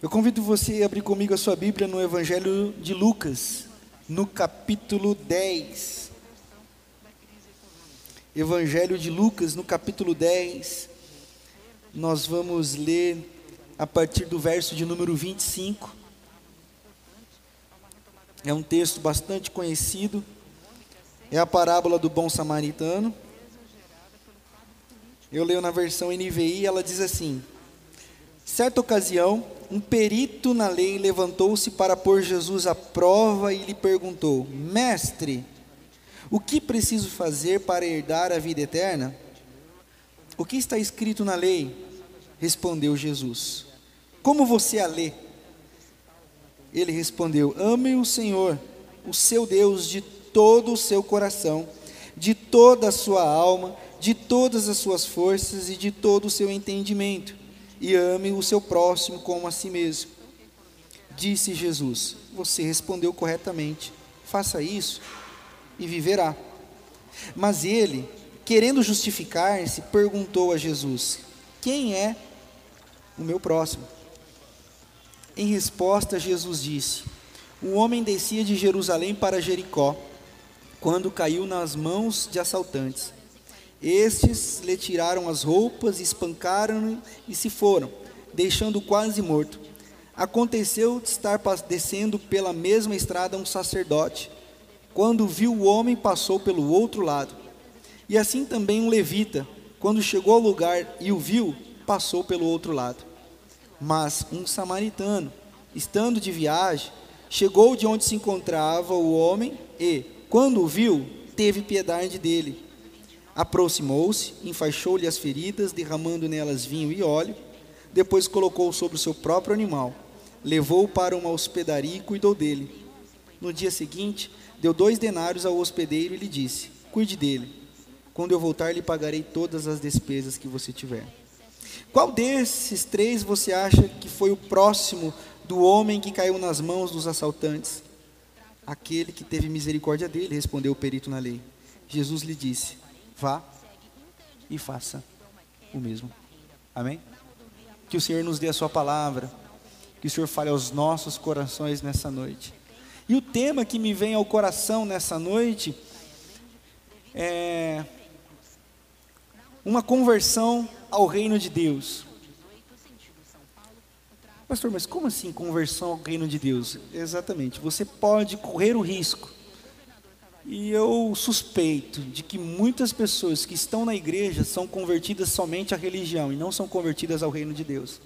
Eu convido você a abrir comigo a sua Bíblia no Evangelho de Lucas, no capítulo 10. Evangelho de Lucas, no capítulo 10. Nós vamos ler a partir do verso de número 25. É um texto bastante conhecido. É a parábola do bom samaritano. Eu leio na versão NVI, ela diz assim: Certa ocasião, um perito na lei levantou-se para pôr Jesus à prova e lhe perguntou: Mestre, o que preciso fazer para herdar a vida eterna? O que está escrito na lei? Respondeu Jesus. Como você a lê? Ele respondeu: Ame o Senhor, o seu Deus, de todo o seu coração, de toda a sua alma, de todas as suas forças e de todo o seu entendimento e ame o seu próximo como a si mesmo. Disse Jesus: Você respondeu corretamente. Faça isso e viverá. Mas ele, querendo justificar-se, perguntou a Jesus: Quem é o meu próximo? Em resposta, Jesus disse: Um homem descia de Jerusalém para Jericó, quando caiu nas mãos de assaltantes estes lhe tiraram as roupas, espancaram-no e se foram, deixando-o quase morto. Aconteceu de estar descendo pela mesma estrada um sacerdote. Quando viu o homem, passou pelo outro lado. E assim também um levita, quando chegou ao lugar e o viu, passou pelo outro lado. Mas um samaritano, estando de viagem, chegou de onde se encontrava o homem e, quando o viu, teve piedade dele Aproximou-se, enfaixou-lhe as feridas, derramando nelas vinho e óleo. Depois colocou sobre o seu próprio animal, levou-o para uma hospedaria e cuidou dele. No dia seguinte, deu dois denários ao hospedeiro e lhe disse: Cuide dele. Quando eu voltar, lhe pagarei todas as despesas que você tiver. Qual desses três você acha que foi o próximo do homem que caiu nas mãos dos assaltantes? Aquele que teve misericórdia dele, respondeu o perito na lei. Jesus lhe disse: vá e faça o mesmo. Amém? Que o Senhor nos dê a Sua palavra, que o Senhor fale aos nossos corações nessa noite. E o tema que me vem ao coração nessa noite é uma conversão ao reino de Deus. Pastor, mas como assim conversão ao reino de Deus? Exatamente, você pode correr o risco e eu suspeito de que muitas pessoas que estão na igreja são convertidas somente à religião e não são convertidas ao reino de Deus.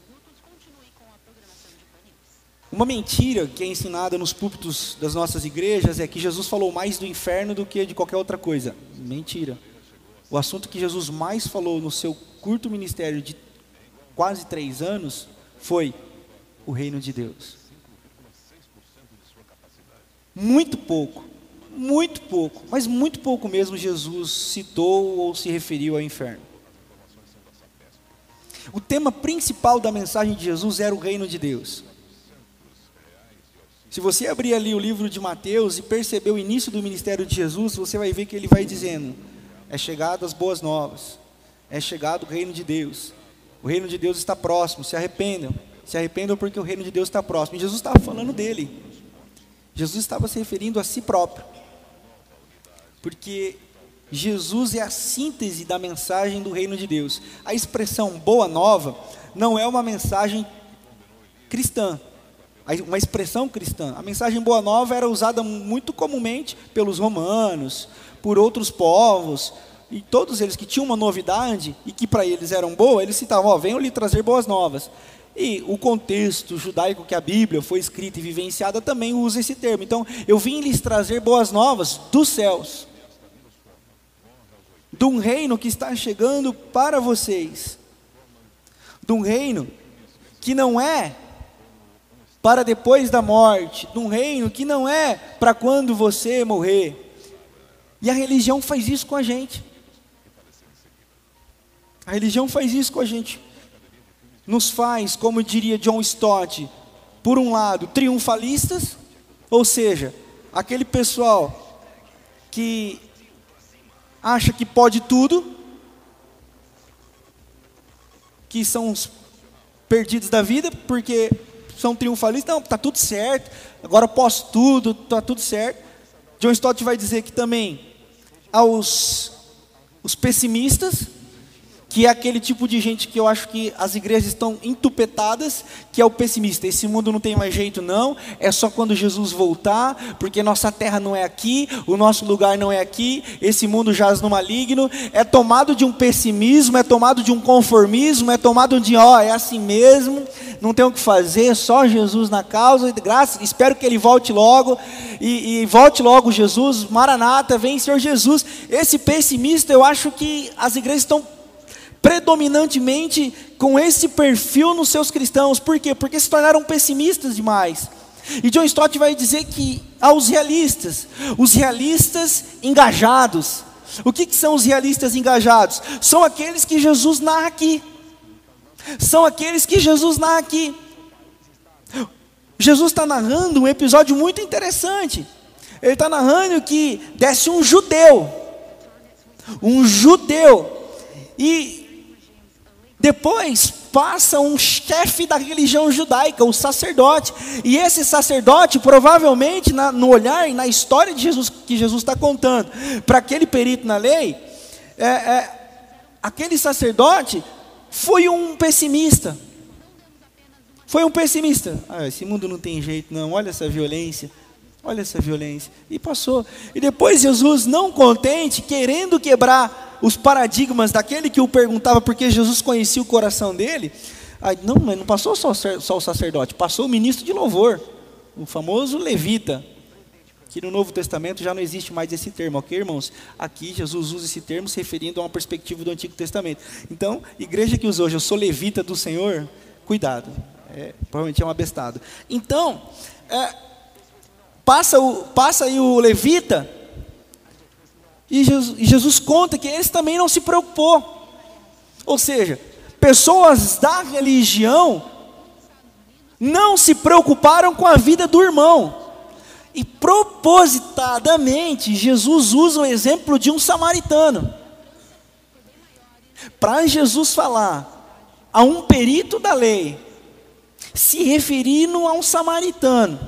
Uma mentira que é ensinada nos púlpitos das nossas igrejas é que Jesus falou mais do inferno do que de qualquer outra coisa. Mentira. O assunto que Jesus mais falou no seu curto ministério de quase três anos foi o reino de Deus. Muito pouco muito pouco, mas muito pouco mesmo Jesus citou ou se referiu ao inferno. O tema principal da mensagem de Jesus era o reino de Deus. Se você abrir ali o livro de Mateus e perceber o início do ministério de Jesus, você vai ver que ele vai dizendo: é chegado as boas novas, é chegado o reino de Deus, o reino de Deus está próximo, se arrependam, se arrependam porque o reino de Deus está próximo. E Jesus estava falando dele, Jesus estava se referindo a si próprio porque Jesus é a síntese da mensagem do reino de Deus. A expressão boa nova não é uma mensagem cristã, uma expressão cristã. A mensagem boa nova era usada muito comumente pelos romanos, por outros povos, e todos eles que tinham uma novidade e que para eles eram boa, eles citavam: Ó, venham lhe trazer boas novas. E o contexto judaico que a Bíblia foi escrita e vivenciada também usa esse termo. Então, eu vim lhes trazer boas novas dos céus de um reino que está chegando para vocês, de um reino que não é para depois da morte, de um reino que não é para quando você morrer. E a religião faz isso com a gente. A religião faz isso com a gente. Nos faz, como diria John Stott, por um lado, triunfalistas, ou seja, aquele pessoal que acha que pode tudo, que são os perdidos da vida, porque são triunfalistas, não, está tudo certo, agora eu posso tudo, está tudo certo. John Stott vai dizer que também aos os pessimistas, que é aquele tipo de gente que eu acho que as igrejas estão entupetadas, que é o pessimista. Esse mundo não tem mais jeito, não. É só quando Jesus voltar, porque nossa terra não é aqui, o nosso lugar não é aqui, esse mundo jaz no maligno. É tomado de um pessimismo, é tomado de um conformismo, é tomado de, ó, é assim mesmo, não tem o que fazer, só Jesus na causa, graças, espero que ele volte logo, e, e volte logo Jesus, Maranata, vem Senhor Jesus. Esse pessimista, eu acho que as igrejas estão predominantemente com esse perfil nos seus cristãos. Por quê? Porque se tornaram pessimistas demais. E John Stott vai dizer que aos realistas, os realistas engajados. O que, que são os realistas engajados? São aqueles que Jesus narra aqui. São aqueles que Jesus narra aqui. Jesus está narrando um episódio muito interessante. Ele está narrando que desce um judeu, um judeu, e depois passa um chefe da religião judaica, o sacerdote. E esse sacerdote, provavelmente, na, no olhar e na história de Jesus que Jesus está contando, para aquele perito na lei, é, é, aquele sacerdote foi um pessimista. Foi um pessimista. Ah, esse mundo não tem jeito, não. Olha essa violência. Olha essa violência. E passou. E depois Jesus, não contente, querendo quebrar os paradigmas daquele que o perguntava porque Jesus conhecia o coração dele. Aí, não, mas não passou só, o sacerdote, passou o ministro de louvor, o famoso levita, que no Novo Testamento já não existe mais esse termo, ok, irmãos? Aqui Jesus usa esse termo se referindo a uma perspectiva do Antigo Testamento. Então, igreja que usa hoje, eu sou levita do Senhor, cuidado, é, provavelmente é um abestado. Então, é, passa, o, passa aí o levita, e Jesus, e Jesus conta que esse também não se preocupou. Ou seja, pessoas da religião não se preocuparam com a vida do irmão. E propositadamente, Jesus usa o exemplo de um samaritano. Para Jesus falar a um perito da lei, se referindo a um samaritano,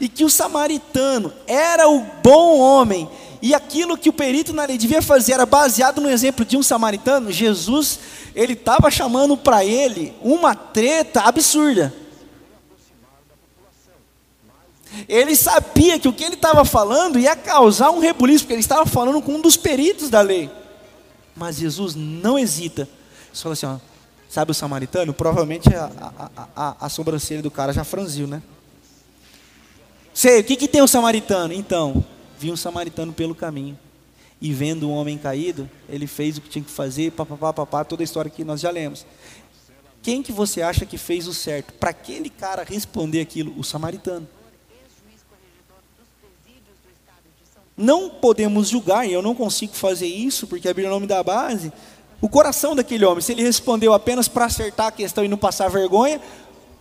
e que o samaritano era o bom homem e aquilo que o perito na lei devia fazer era baseado no exemplo de um samaritano, Jesus, ele estava chamando para ele uma treta absurda. Ele sabia que o que ele estava falando ia causar um rebuliço, porque ele estava falando com um dos peritos da lei. Mas Jesus não hesita. Ele fala assim: ó, sabe o samaritano? Provavelmente a, a, a, a sobrancelha do cara já franziu, né? Sei, o que, que tem o samaritano? Então, viu um samaritano pelo caminho. E vendo um homem caído, ele fez o que tinha que fazer, papapá, papá, toda a história que nós já lemos. Quem que você acha que fez o certo? Para aquele cara responder aquilo, o samaritano. Não podemos julgar, e eu não consigo fazer isso, porque a Bíblia não me dá base, o coração daquele homem, se ele respondeu apenas para acertar a questão e não passar vergonha,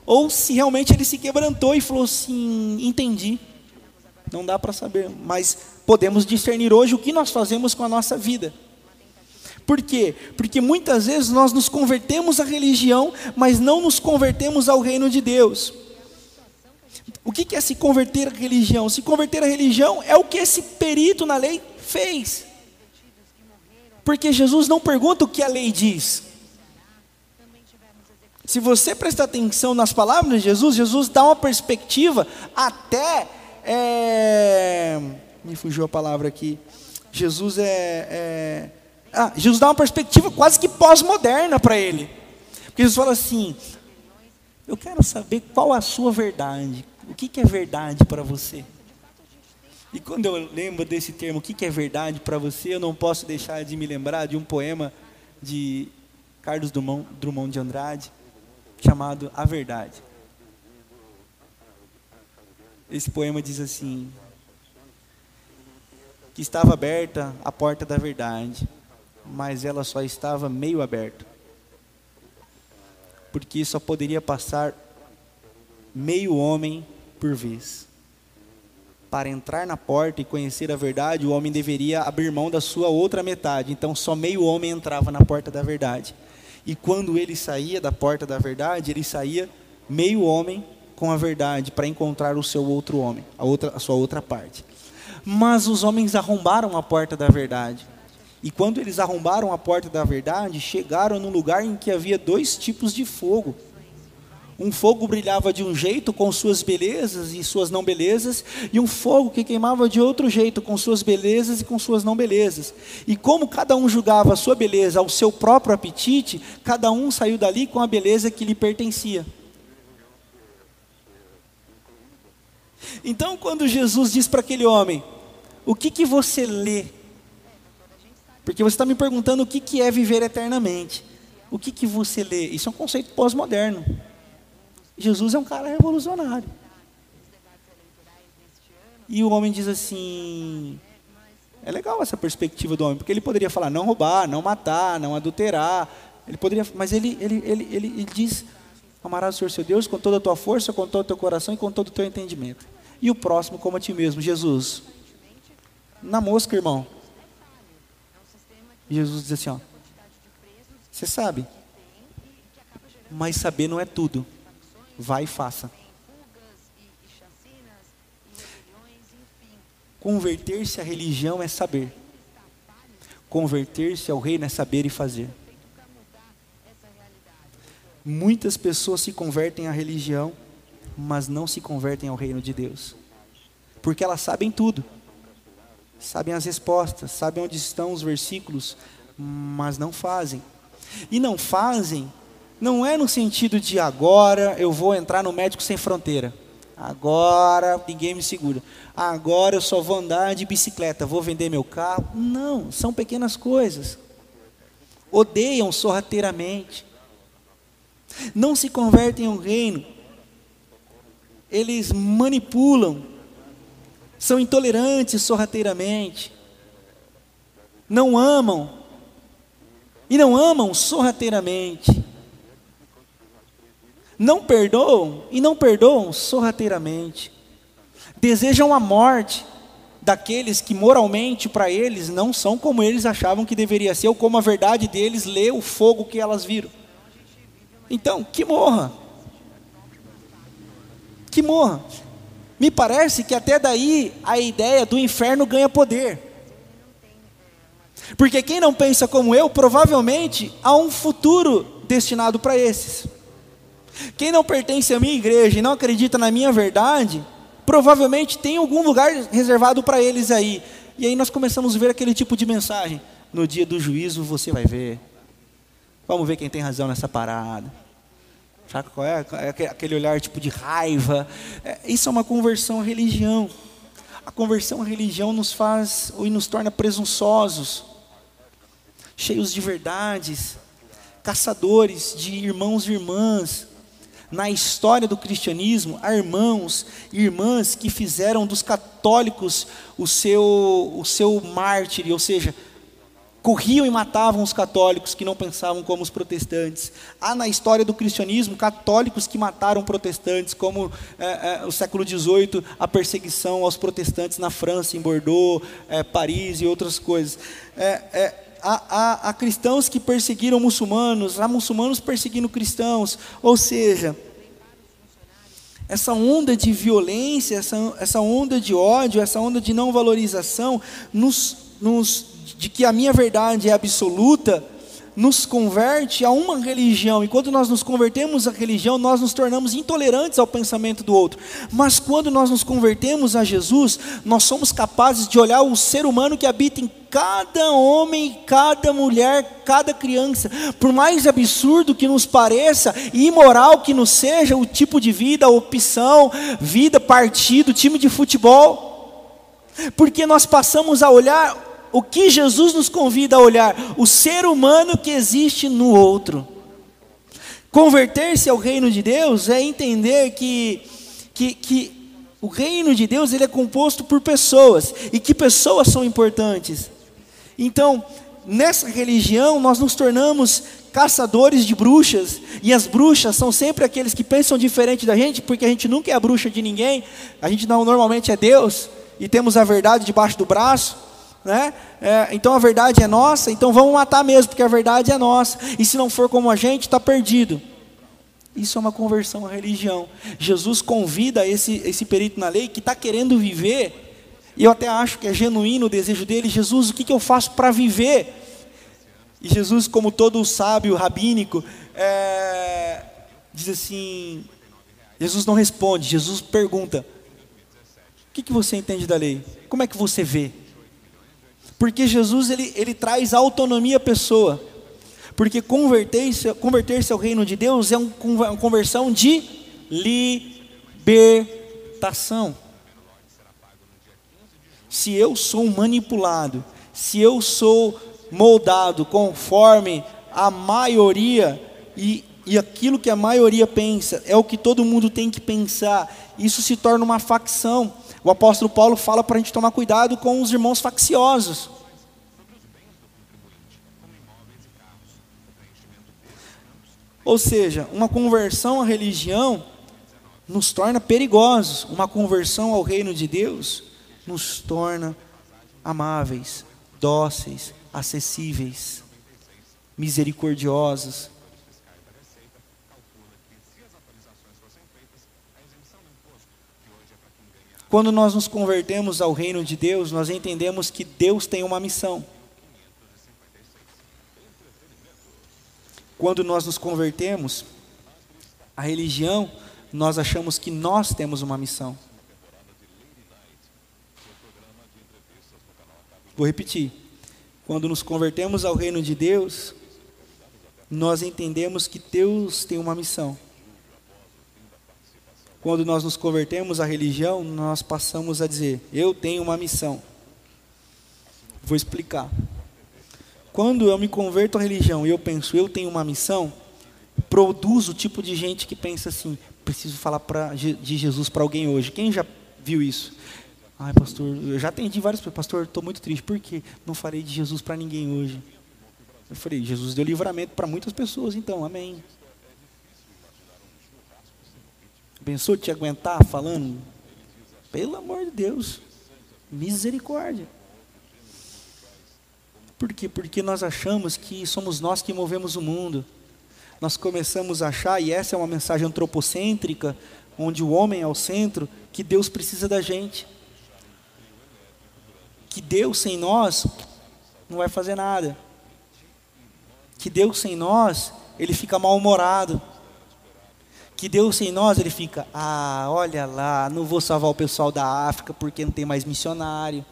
ou se realmente ele se quebrantou e falou assim: entendi. Não dá para saber, mas podemos discernir hoje o que nós fazemos com a nossa vida. Por quê? Porque muitas vezes nós nos convertemos à religião, mas não nos convertemos ao reino de Deus. O que é se converter à religião? Se converter à religião é o que esse perito na lei fez. Porque Jesus não pergunta o que a lei diz. Se você prestar atenção nas palavras de Jesus, Jesus dá uma perspectiva até é, me fugiu a palavra aqui. Jesus é, é ah, Jesus dá uma perspectiva quase que pós-moderna para ele. Porque Jesus fala assim: Eu quero saber qual a sua verdade. O que, que é verdade para você? E quando eu lembro desse termo, o que, que é verdade para você, eu não posso deixar de me lembrar de um poema de Carlos Drummond, Drummond de Andrade, chamado A Verdade. Esse poema diz assim: que estava aberta a porta da verdade, mas ela só estava meio aberta. Porque só poderia passar meio homem por vez. Para entrar na porta e conhecer a verdade, o homem deveria abrir mão da sua outra metade. Então, só meio homem entrava na porta da verdade. E quando ele saía da porta da verdade, ele saía meio homem com a verdade para encontrar o seu outro homem, a, outra, a sua outra parte. Mas os homens arrombaram a porta da verdade. E quando eles arrombaram a porta da verdade, chegaram num lugar em que havia dois tipos de fogo. Um fogo brilhava de um jeito, com suas belezas e suas não belezas, e um fogo que queimava de outro jeito, com suas belezas e com suas não belezas. E como cada um julgava a sua beleza ao seu próprio apetite, cada um saiu dali com a beleza que lhe pertencia. Então, quando Jesus diz para aquele homem: O que, que você lê? Porque você está me perguntando o que, que é viver eternamente. O que, que você lê? Isso é um conceito pós-moderno. Jesus é um cara revolucionário. E o homem diz assim: é legal essa perspectiva do homem, porque ele poderia falar não roubar, não matar, não adulterar. Ele poderia, mas ele, ele, ele, ele, ele diz: amarás o Senhor seu Deus com toda a tua força, com todo o teu coração e com todo o teu entendimento. E o próximo como a ti mesmo, Jesus. Na mosca, irmão. Jesus diz assim: ó, você sabe, mas saber não é tudo. Vai e faça. Converter-se à religião é saber. Converter-se ao reino é saber e fazer. Muitas pessoas se convertem à religião, mas não se convertem ao reino de Deus. Porque elas sabem tudo. Sabem as respostas, sabem onde estão os versículos, mas não fazem. E não fazem não é no sentido de agora eu vou entrar no médico sem fronteira. Agora ninguém me segura. Agora eu só vou andar de bicicleta, vou vender meu carro. Não, são pequenas coisas. Odeiam sorrateiramente. Não se convertem ao reino. Eles manipulam. São intolerantes sorrateiramente. Não amam. E não amam sorrateiramente não perdoam e não perdoam sorrateiramente. Desejam a morte daqueles que moralmente para eles não são como eles achavam que deveria ser, ou como a verdade deles lê o fogo que elas viram. Então, que morra. Que morra. Me parece que até daí a ideia do inferno ganha poder. Porque quem não pensa como eu, provavelmente há um futuro destinado para esses. Quem não pertence à minha igreja e não acredita na minha verdade, provavelmente tem algum lugar reservado para eles aí. E aí nós começamos a ver aquele tipo de mensagem. No dia do juízo você vai ver. Vamos ver quem tem razão nessa parada. Sabe qual é? é aquele olhar tipo de raiva. É, isso é uma conversão à religião. A conversão à religião nos faz e nos torna presunçosos, cheios de verdades, caçadores de irmãos e irmãs, na história do cristianismo, há irmãos e irmãs que fizeram dos católicos o seu, o seu mártir, ou seja, corriam e matavam os católicos que não pensavam como os protestantes. Há na história do cristianismo católicos que mataram protestantes, como é, é, o século XVIII, a perseguição aos protestantes na França, em Bordeaux, é, Paris e outras coisas. É, é, há, há, há cristãos que perseguiram muçulmanos, há muçulmanos perseguindo cristãos, ou seja, essa onda de violência, essa, essa onda de ódio, essa onda de não valorização, nos, nos, de que a minha verdade é absoluta, nos converte a uma religião, e quando nós nos convertemos à religião, nós nos tornamos intolerantes ao pensamento do outro. Mas quando nós nos convertemos a Jesus, nós somos capazes de olhar o ser humano que habita em cada homem, cada mulher, cada criança, por mais absurdo que nos pareça e imoral que nos seja o tipo de vida, opção, vida, partido, time de futebol, porque nós passamos a olhar o que Jesus nos convida a olhar? O ser humano que existe no outro. Converter-se ao reino de Deus é entender que, que, que o reino de Deus ele é composto por pessoas e que pessoas são importantes. Então, nessa religião, nós nos tornamos caçadores de bruxas, e as bruxas são sempre aqueles que pensam diferente da gente, porque a gente nunca é a bruxa de ninguém, a gente não, normalmente é Deus, e temos a verdade debaixo do braço né? É, então a verdade é nossa, então vamos matar mesmo, porque a verdade é nossa. E se não for como a gente, está perdido. Isso é uma conversão à religião. Jesus convida esse, esse perito na lei que está querendo viver, e eu até acho que é genuíno o desejo dele: Jesus, o que, que eu faço para viver? E Jesus, como todo sábio rabínico, é, diz assim: Jesus não responde, Jesus pergunta: O que, que você entende da lei? Como é que você vê? Porque Jesus ele, ele traz autonomia à pessoa. Porque converter-se converter ao reino de Deus é um, uma conversão de libertação. Se eu sou manipulado, se eu sou moldado conforme a maioria e, e aquilo que a maioria pensa é o que todo mundo tem que pensar, isso se torna uma facção. O apóstolo Paulo fala para a gente tomar cuidado com os irmãos facciosos. Ou seja, uma conversão à religião nos torna perigosos, uma conversão ao reino de Deus nos torna amáveis, dóceis, acessíveis, misericordiosos. Quando nós nos convertemos ao reino de Deus, nós entendemos que Deus tem uma missão. Quando nós nos convertemos à religião, nós achamos que nós temos uma missão. Vou repetir. Quando nos convertemos ao reino de Deus, nós entendemos que Deus tem uma missão. Quando nós nos convertemos à religião, nós passamos a dizer: Eu tenho uma missão. Vou explicar. Quando eu me converto à religião e eu penso, eu tenho uma missão, produz o tipo de gente que pensa assim: preciso falar pra, de Jesus para alguém hoje. Quem já viu isso? Ai, pastor, eu já atendi vários pastor, estou muito triste, por quê? Não falei de Jesus para ninguém hoje. Eu falei, Jesus deu livramento para muitas pessoas, então, amém. Pensou te aguentar falando? Pelo amor de Deus, misericórdia. Por quê? Porque nós achamos que somos nós que movemos o mundo. Nós começamos a achar, e essa é uma mensagem antropocêntrica, onde o homem é o centro, que Deus precisa da gente. Que Deus sem nós não vai fazer nada. Que Deus sem nós, ele fica mal-humorado. Que Deus sem nós, ele fica, ah, olha lá, não vou salvar o pessoal da África porque não tem mais missionário.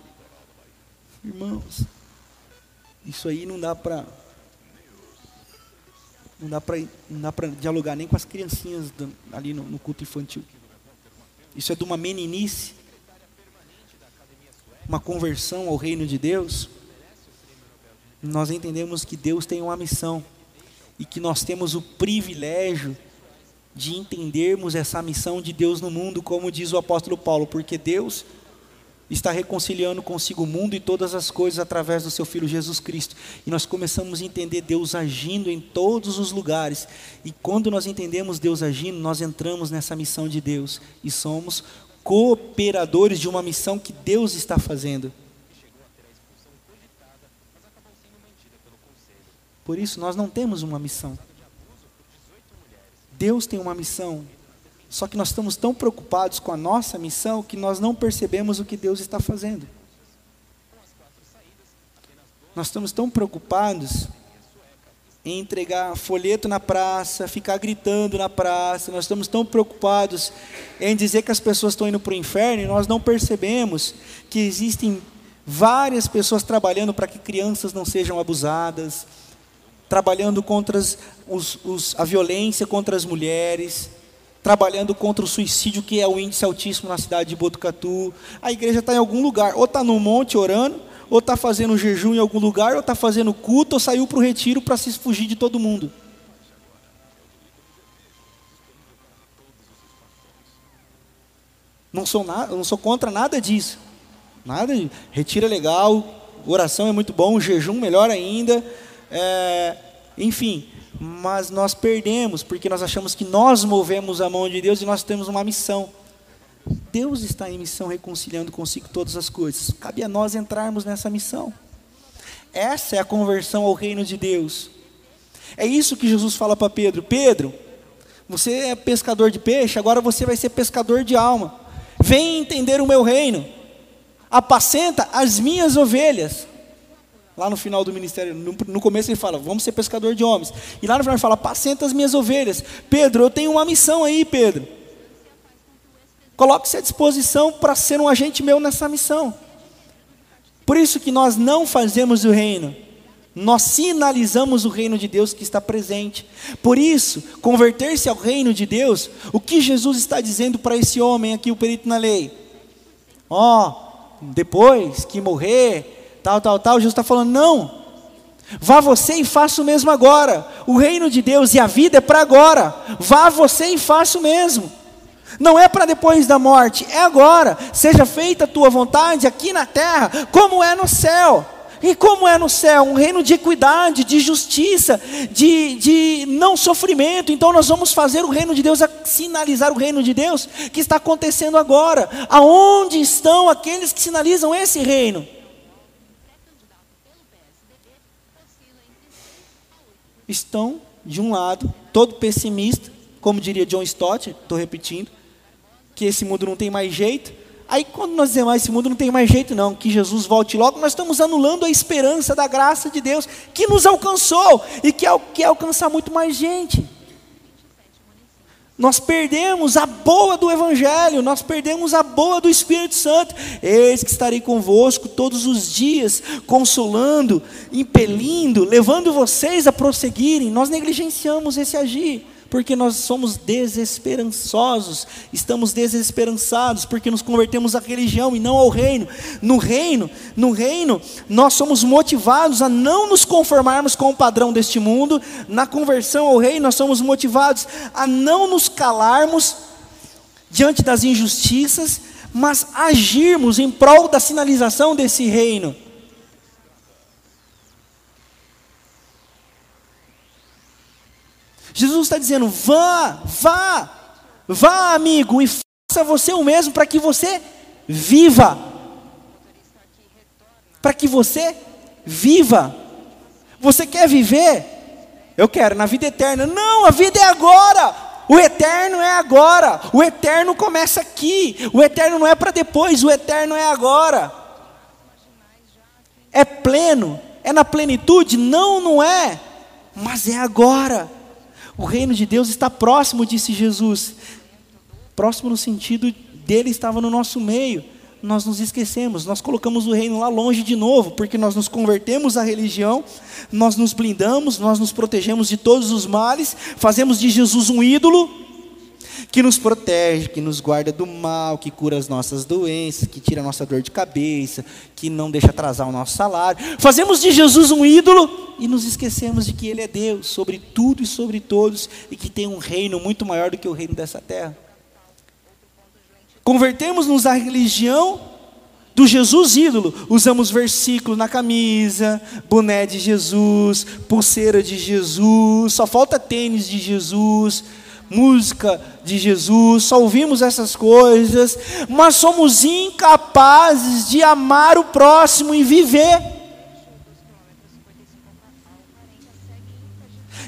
Irmãos, isso aí não dá para não dá para não dá para dialogar nem com as criancinhas ali no, no culto infantil. Isso é de uma meninice, uma conversão ao reino de Deus. Nós entendemos que Deus tem uma missão e que nós temos o privilégio de entendermos essa missão de Deus no mundo, como diz o apóstolo Paulo, porque Deus está reconciliando consigo o mundo e todas as coisas através do seu Filho Jesus Cristo. E nós começamos a entender Deus agindo em todos os lugares. E quando nós entendemos Deus agindo, nós entramos nessa missão de Deus e somos cooperadores de uma missão que Deus está fazendo. Por isso, nós não temos uma missão. Deus tem uma missão. Só que nós estamos tão preocupados com a nossa missão que nós não percebemos o que Deus está fazendo. Nós estamos tão preocupados em entregar folheto na praça, ficar gritando na praça, nós estamos tão preocupados em dizer que as pessoas estão indo para o inferno e nós não percebemos que existem várias pessoas trabalhando para que crianças não sejam abusadas, trabalhando contra os, os, a violência contra as mulheres, trabalhando contra o suicídio, que é o índice altíssimo na cidade de Botucatu. A igreja está em algum lugar, ou está no monte orando, ou está fazendo jejum em algum lugar, ou está fazendo culto, ou saiu para o retiro para se fugir de todo mundo. Não sou, não sou contra nada disso. Nada de retiro é legal, oração é muito bom, jejum melhor ainda. É, enfim, mas nós perdemos porque nós achamos que nós movemos a mão de Deus e nós temos uma missão. Deus está em missão reconciliando consigo todas as coisas. Cabe a nós entrarmos nessa missão. Essa é a conversão ao reino de Deus. É isso que Jesus fala para Pedro: Pedro, Você é pescador de peixe, agora você vai ser pescador de alma. Vem entender o meu reino. Apacenta as minhas ovelhas. Lá no final do ministério, no, no, começo ele fala, vamos ser pescador de homens. E lá no final ele fala, apacenta as minhas ovelhas. Pedro, eu tenho uma missão aí, Pedro. Coloque-se à disposição para ser um agente meu nessa missão. Por isso que nós não fazemos o reino. Nós sinalizamos o reino de Deus que está presente. Por isso, converter-se ao reino de Deus, o que Jesus está dizendo para esse homem aqui, o perito na lei? Ó, oh, depois que morrer, tal, tal, tal. Jesus está falando: não, vá você e faça o mesmo agora. O reino de Deus e a vida é para agora. Vá você e faça o mesmo. Não é para depois da morte, é agora. Seja feita a tua vontade aqui na terra, como é no céu. E como é no céu? Um reino de equidade, de justiça, de, de não sofrimento. Então nós vamos fazer o reino de Deus, sinalizar o reino de Deus que está acontecendo agora. Aonde estão aqueles que sinalizam esse reino? Estão, de um lado, todo pessimista, como diria John Stott, estou repetindo, que esse mundo não tem mais jeito. Aí quando nós dizemos, ah, esse mundo não tem mais jeito não, que Jesus volte logo, nós estamos anulando a esperança da graça de Deus, que nos alcançou e que quer alcançar muito mais gente. Nós perdemos a boa do Evangelho, nós perdemos a boa do Espírito Santo. Eis que estarei convosco todos os dias, consolando, impelindo, levando vocês a prosseguirem. Nós negligenciamos esse agir porque nós somos desesperançosos, estamos desesperançados, porque nos convertemos à religião e não ao reino. No reino, no reino, nós somos motivados a não nos conformarmos com o padrão deste mundo. Na conversão ao reino, nós somos motivados a não nos calarmos diante das injustiças, mas agirmos em prol da sinalização desse reino. Jesus está dizendo: vá, vá, vá, amigo, e faça você o mesmo para que você viva. Para que você viva. Você quer viver? Eu quero, na vida eterna. Não, a vida é agora. O eterno é agora. O eterno começa aqui. O eterno não é para depois, o eterno é agora. É pleno, é na plenitude? Não, não é. Mas é agora. O reino de Deus está próximo, disse Jesus. Próximo no sentido dele estava no nosso meio. Nós nos esquecemos, nós colocamos o reino lá longe de novo, porque nós nos convertemos à religião, nós nos blindamos, nós nos protegemos de todos os males, fazemos de Jesus um ídolo, que nos protege, que nos guarda do mal, que cura as nossas doenças, que tira a nossa dor de cabeça, que não deixa atrasar o nosso salário. Fazemos de Jesus um ídolo e nos esquecemos de que Ele é Deus sobre tudo e sobre todos e que tem um reino muito maior do que o reino dessa terra. Convertemos-nos à religião do Jesus ídolo. Usamos versículo na camisa, boné de Jesus, pulseira de Jesus, só falta tênis de Jesus música de Jesus, só ouvimos essas coisas, mas somos incapazes de amar o próximo e viver.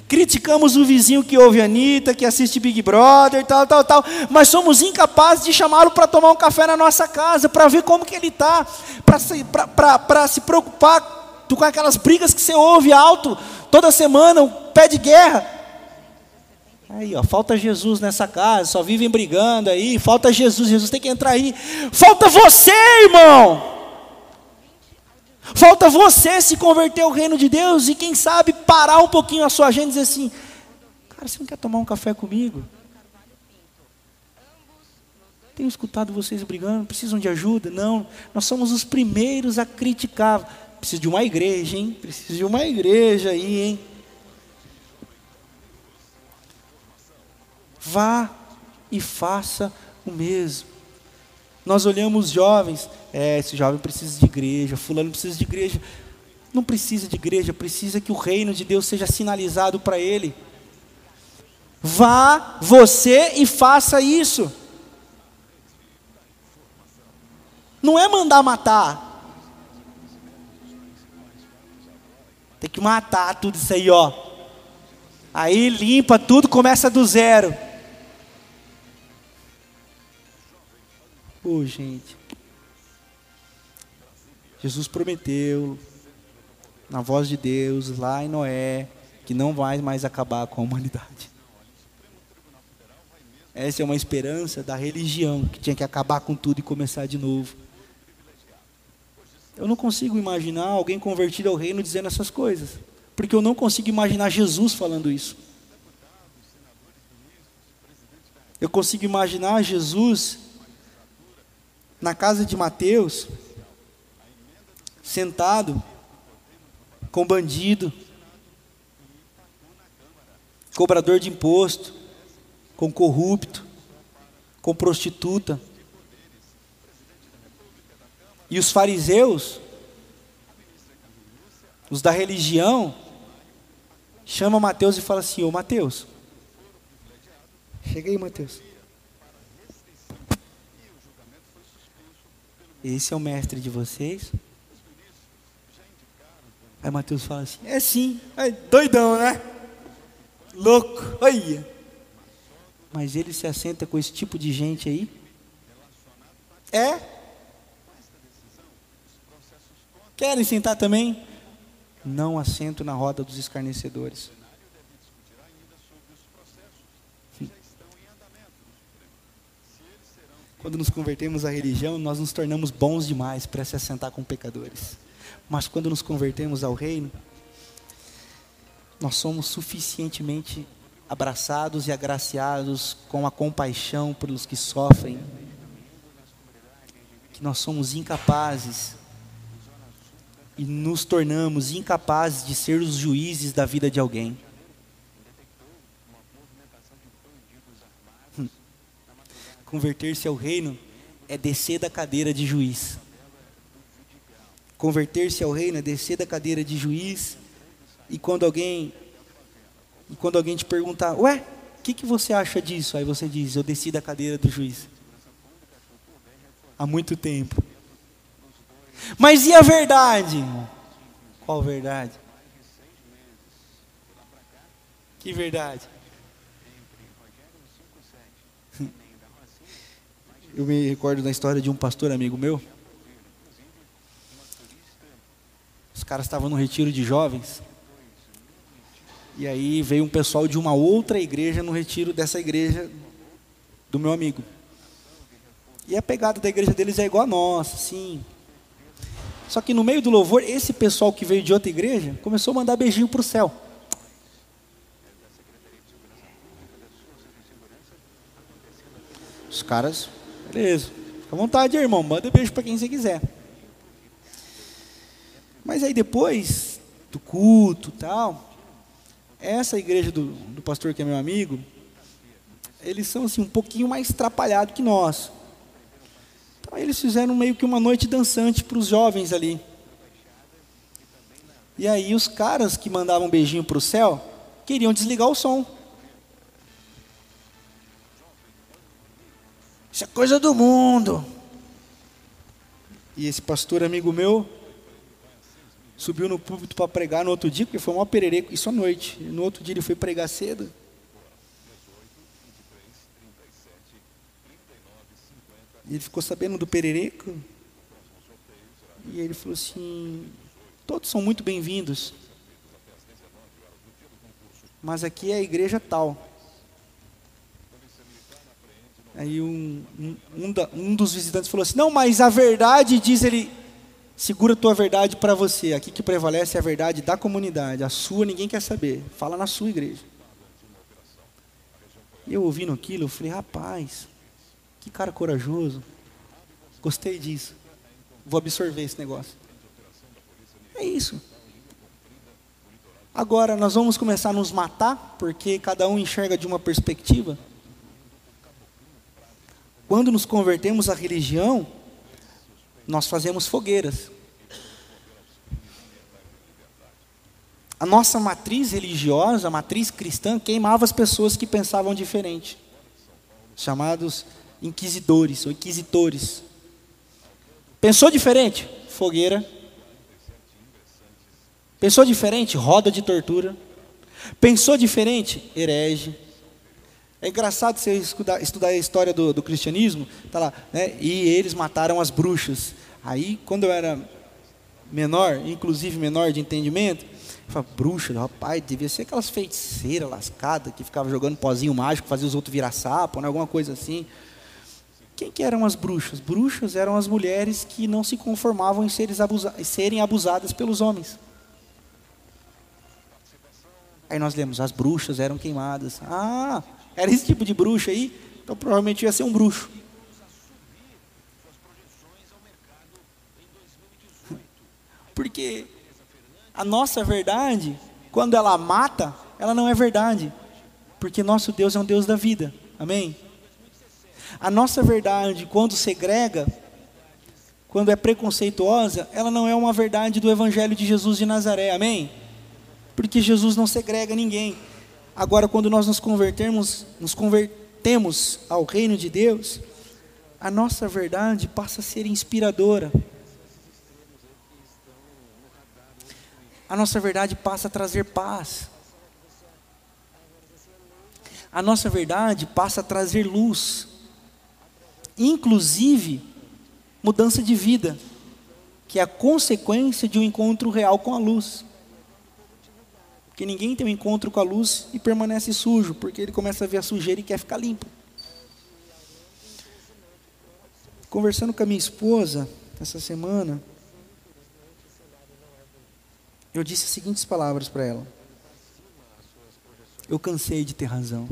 Criticamos o vizinho que ouve Anitta, que assiste Big Brother, tal, tal, tal, mas somos incapazes de chamá-lo para tomar um café na nossa casa, para ver como que ele está, para se, se preocupar com aquelas brigas que você ouve alto toda semana, pé de guerra. Aí, ó, falta Jesus nessa casa, só vivem brigando aí, falta Jesus, Jesus tem que entrar aí. Falta você, irmão! Falta você se converter ao reino de Deus e quem sabe parar um pouquinho a sua agenda e dizer assim: "Cara, você não quer tomar um café comigo?" Tenho escutado vocês brigando, precisam de ajuda? Não, nós somos os primeiros a criticar. Preciso de uma igreja, hein? Preciso de uma igreja aí, hein? Vá e faça o mesmo. Nós olhamos jovens, é, esse jovem precisa de igreja, fulano precisa de igreja. Não precisa de igreja, precisa que o reino de Deus seja sinalizado para ele. Vá você e faça isso. Não é mandar matar. Tem que matar tudo isso aí, ó. Aí limpa tudo, começa do zero. Ô, oh, gente. Jesus prometeu, na voz de Deus, lá em Noé, que não vai mais acabar com a humanidade. Essa é uma esperança da religião, que tinha que acabar com tudo e começar de novo. Eu não consigo imaginar alguém convertido ao reino dizendo essas coisas, porque eu não consigo imaginar Jesus falando isso. Eu consigo imaginar Jesus na casa de Mateus, sentado com bandido, cobrador de imposto, com corrupto, com prostituta. E os fariseus, os da religião, chamam Mateus e falam assim: Ô Mateus, chega aí, Mateus. Esse é o mestre de vocês? Aí Mateus fala assim: É sim, é doidão, né? Louco, olha. Mas ele se assenta com esse tipo de gente aí? É? Querem sentar também? Não assento na roda dos escarnecedores. Quando nos convertemos à religião, nós nos tornamos bons demais para se assentar com pecadores. Mas quando nos convertemos ao reino, nós somos suficientemente abraçados e agraciados com a compaixão pelos que sofrem, que nós somos incapazes e nos tornamos incapazes de ser os juízes da vida de alguém. Converter-se ao reino é descer da cadeira de juiz. Converter-se ao reino é descer da cadeira de juiz e quando alguém e quando alguém te perguntar, ué, o que, que você acha disso? Aí você diz, eu desci da cadeira do juiz. Há muito tempo. Mas e a verdade? Qual verdade? Que verdade? Eu me recordo da história de um pastor amigo meu. Os caras estavam no retiro de jovens. E aí veio um pessoal de uma outra igreja no retiro dessa igreja do meu amigo. E a pegada da igreja deles é igual a nossa, sim. Só que no meio do louvor, esse pessoal que veio de outra igreja começou a mandar beijinho para o céu. Os caras, fica à vontade, irmão, manda beijo para quem você quiser. Mas aí depois do culto tal, essa igreja do, do pastor que é meu amigo, eles são assim um pouquinho mais atrapalhados que nós. Então eles fizeram meio que uma noite dançante para os jovens ali. E aí os caras que mandavam um beijinho para o céu queriam desligar o som. Isso é coisa do mundo. E esse pastor amigo meu subiu no púlpito para pregar no outro dia, porque foi uma perereco, isso à noite. No outro dia ele foi pregar cedo. E ele ficou sabendo do perereco. E ele falou assim: todos são muito bem-vindos. Mas aqui é a igreja tal. Aí um, um, da, um dos visitantes falou assim: Não, mas a verdade diz ele, Segura a tua verdade para você. Aqui que prevalece é a verdade da comunidade. A sua ninguém quer saber. Fala na sua igreja. Eu ouvindo aquilo, eu falei, rapaz, que cara corajoso. Gostei disso. Vou absorver esse negócio. É isso. Agora nós vamos começar a nos matar, porque cada um enxerga de uma perspectiva. Quando nos convertemos à religião, nós fazemos fogueiras. A nossa matriz religiosa, a matriz cristã, queimava as pessoas que pensavam diferente, chamados inquisidores ou inquisitores. Pensou diferente? Fogueira. Pensou diferente? Roda de tortura. Pensou diferente? Herege. É engraçado você estudar, estudar a história do, do, cristianismo, tá lá, né? E eles mataram as bruxas. Aí, quando eu era menor, inclusive menor de entendimento, eu falava, bruxa, rapaz, devia ser aquelas feiticeiras lascadas que ficavam jogando pozinho mágico, fazia os outros virar sapo, né? alguma coisa assim. Quem que eram as bruxas? Bruxas eram as mulheres que não se conformavam em abusa serem abusadas pelos homens. Aí nós lemos, as bruxas eram queimadas. Ah, era esse tipo de bruxa aí? Então provavelmente ia ser um bruxo. Porque a nossa verdade, quando ela mata, ela não é verdade. Porque nosso Deus é um Deus da vida. Amém? A nossa verdade, quando segrega, quando é preconceituosa, ela não é uma verdade do Evangelho de Jesus de Nazaré, amém? Porque Jesus não segrega ninguém. Agora, quando nós nos convertermos, nos convertemos ao reino de Deus, a nossa verdade passa a ser inspiradora. A nossa verdade passa a trazer paz. A nossa verdade passa a trazer luz inclusive mudança de vida, que é a consequência de um encontro real com a luz. Porque ninguém tem um encontro com a luz e permanece sujo, porque ele começa a ver a sujeira e quer ficar limpo. Conversando com a minha esposa essa semana, eu disse as seguintes palavras para ela: Eu cansei de ter razão.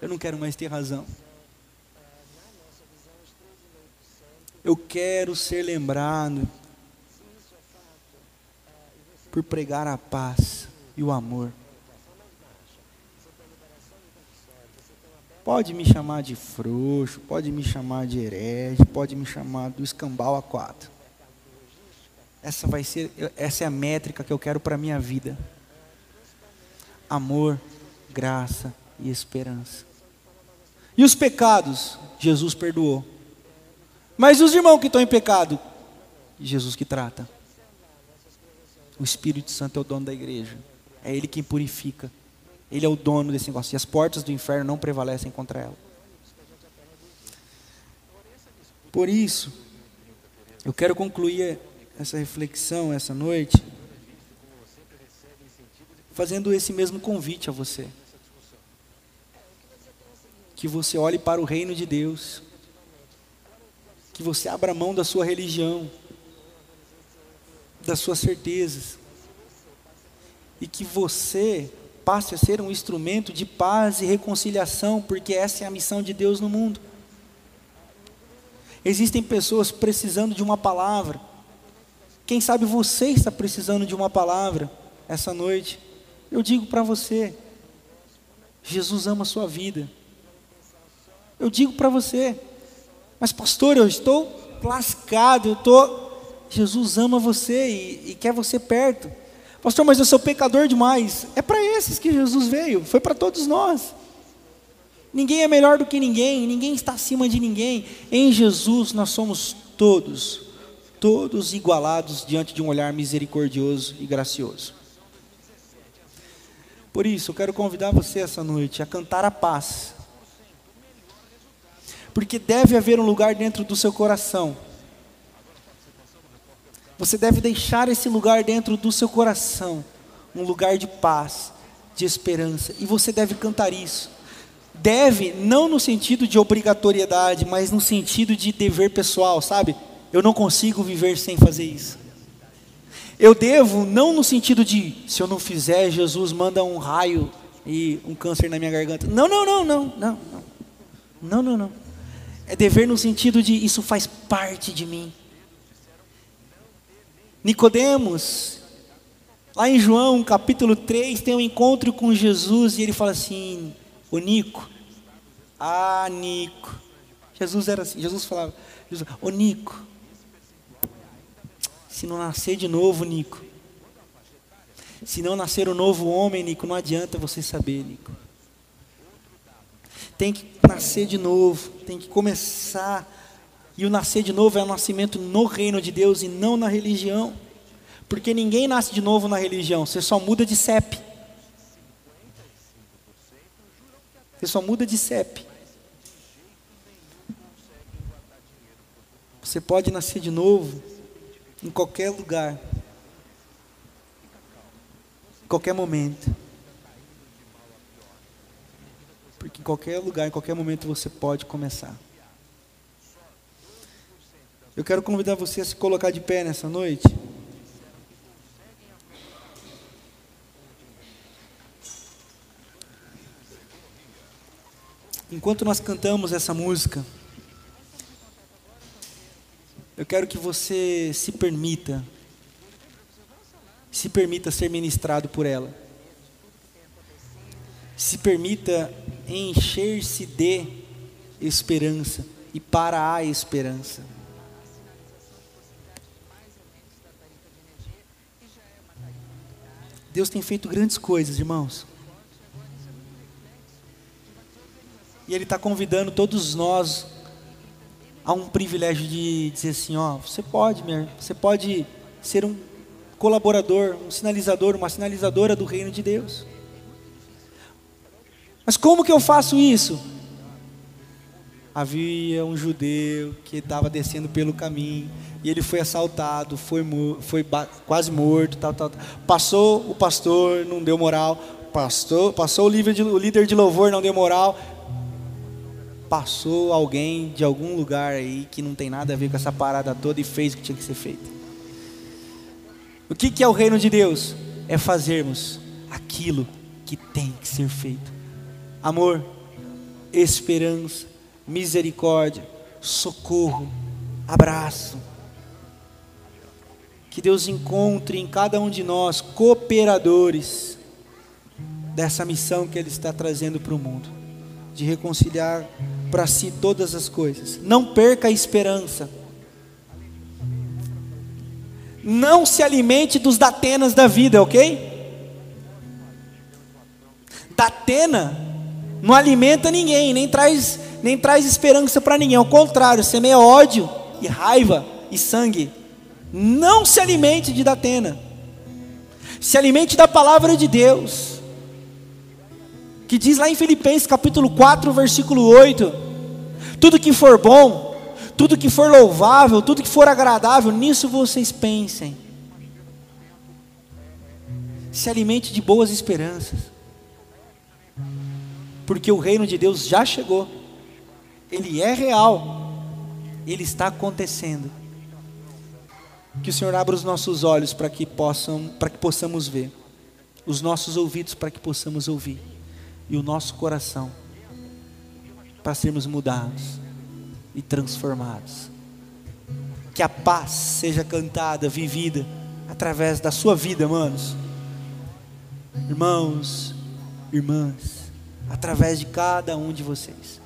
Eu não quero mais ter razão. Eu quero ser lembrado por pregar a paz e o amor. Pode me chamar de frouxo, pode me chamar de herege, pode me chamar do escambau a quatro. Essa vai ser, essa é a métrica que eu quero para a minha vida. Amor, graça e esperança. E os pecados, Jesus perdoou. Mas os irmãos que estão em pecado, Jesus que trata. O Espírito Santo é o dono da igreja. É Ele quem purifica. Ele é o dono desse negócio. E as portas do inferno não prevalecem contra ela. Por isso, eu quero concluir essa reflexão essa noite fazendo esse mesmo convite a você. Que você olhe para o reino de Deus que você abra mão da sua religião, das suas certezas, e que você passe a ser um instrumento de paz e reconciliação, porque essa é a missão de Deus no mundo. Existem pessoas precisando de uma palavra. Quem sabe você está precisando de uma palavra essa noite. Eu digo para você: Jesus ama a sua vida. Eu digo para você, mas, pastor, eu estou lascado, eu estou. Jesus ama você e, e quer você perto. Pastor, mas eu sou pecador demais. É para esses que Jesus veio, foi para todos nós. Ninguém é melhor do que ninguém, ninguém está acima de ninguém. Em Jesus nós somos todos, todos igualados diante de um olhar misericordioso e gracioso. Por isso, eu quero convidar você essa noite a cantar a paz porque deve haver um lugar dentro do seu coração. Você deve deixar esse lugar dentro do seu coração, um lugar de paz, de esperança, e você deve cantar isso. Deve, não no sentido de obrigatoriedade, mas no sentido de dever pessoal, sabe? Eu não consigo viver sem fazer isso. Eu devo, não no sentido de, se eu não fizer, Jesus manda um raio e um câncer na minha garganta. Não, não, não, não, não, não. Não, não. É dever no sentido de isso faz parte de mim. Nicodemos, lá em João capítulo 3, tem um encontro com Jesus e ele fala assim: "O Nico, ah, Nico". Jesus era assim, Jesus falava: "O Nico, se não nascer de novo, Nico, se não nascer o um novo homem, Nico, não adianta você saber, Nico tem que nascer de novo, tem que começar. E o nascer de novo é o nascimento no reino de Deus e não na religião. Porque ninguém nasce de novo na religião, você só muda de CEP. Você só muda de CEP. Você pode nascer de novo em qualquer lugar, em qualquer momento. Porque em qualquer lugar, em qualquer momento você pode começar. Eu quero convidar você a se colocar de pé nessa noite. Enquanto nós cantamos essa música, eu quero que você se permita, se permita ser ministrado por ela. Se permita encher-se de esperança e para a esperança. Deus tem feito grandes coisas, irmãos. E Ele está convidando todos nós a um privilégio de dizer assim, ó, você pode, você pode ser um colaborador, um sinalizador, uma sinalizadora do reino de Deus. Mas como que eu faço isso? Havia um judeu que estava descendo pelo caminho e ele foi assaltado, foi, foi quase morto, tal, tal, tal. Passou o pastor, não deu moral. Pastor, passou o líder, de, o líder de louvor, não deu moral passou alguém de algum lugar aí que não tem nada a ver com essa parada toda e fez o que tinha que ser feito. O que, que é o reino de Deus? É fazermos aquilo que tem que ser feito: amor, esperança, misericórdia, socorro, abraço. Que Deus encontre em cada um de nós cooperadores dessa missão que Ele está trazendo para o mundo de reconciliar para si todas as coisas. Não perca a esperança. Não se alimente dos datenas da vida, ok? Datena não alimenta ninguém, nem traz, nem traz esperança para ninguém. Ao contrário, semeia ódio e raiva e sangue. Não se alimente de datena. Se alimente da palavra de Deus que diz lá em Filipenses capítulo 4, versículo 8: tudo que for bom, tudo que for louvável, tudo que for agradável, nisso vocês pensem. Se alimente de boas esperanças, porque o reino de Deus já chegou, ele é real, ele está acontecendo. Que o Senhor abra os nossos olhos para que possam, para que possamos ver, os nossos ouvidos para que possamos ouvir e o nosso coração para sermos mudados e transformados. Que a paz seja cantada, vivida através da sua vida, manos. Irmãos, irmãs, através de cada um de vocês.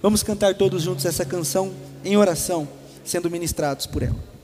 Vamos cantar todos juntos essa canção em oração, sendo ministrados por ela.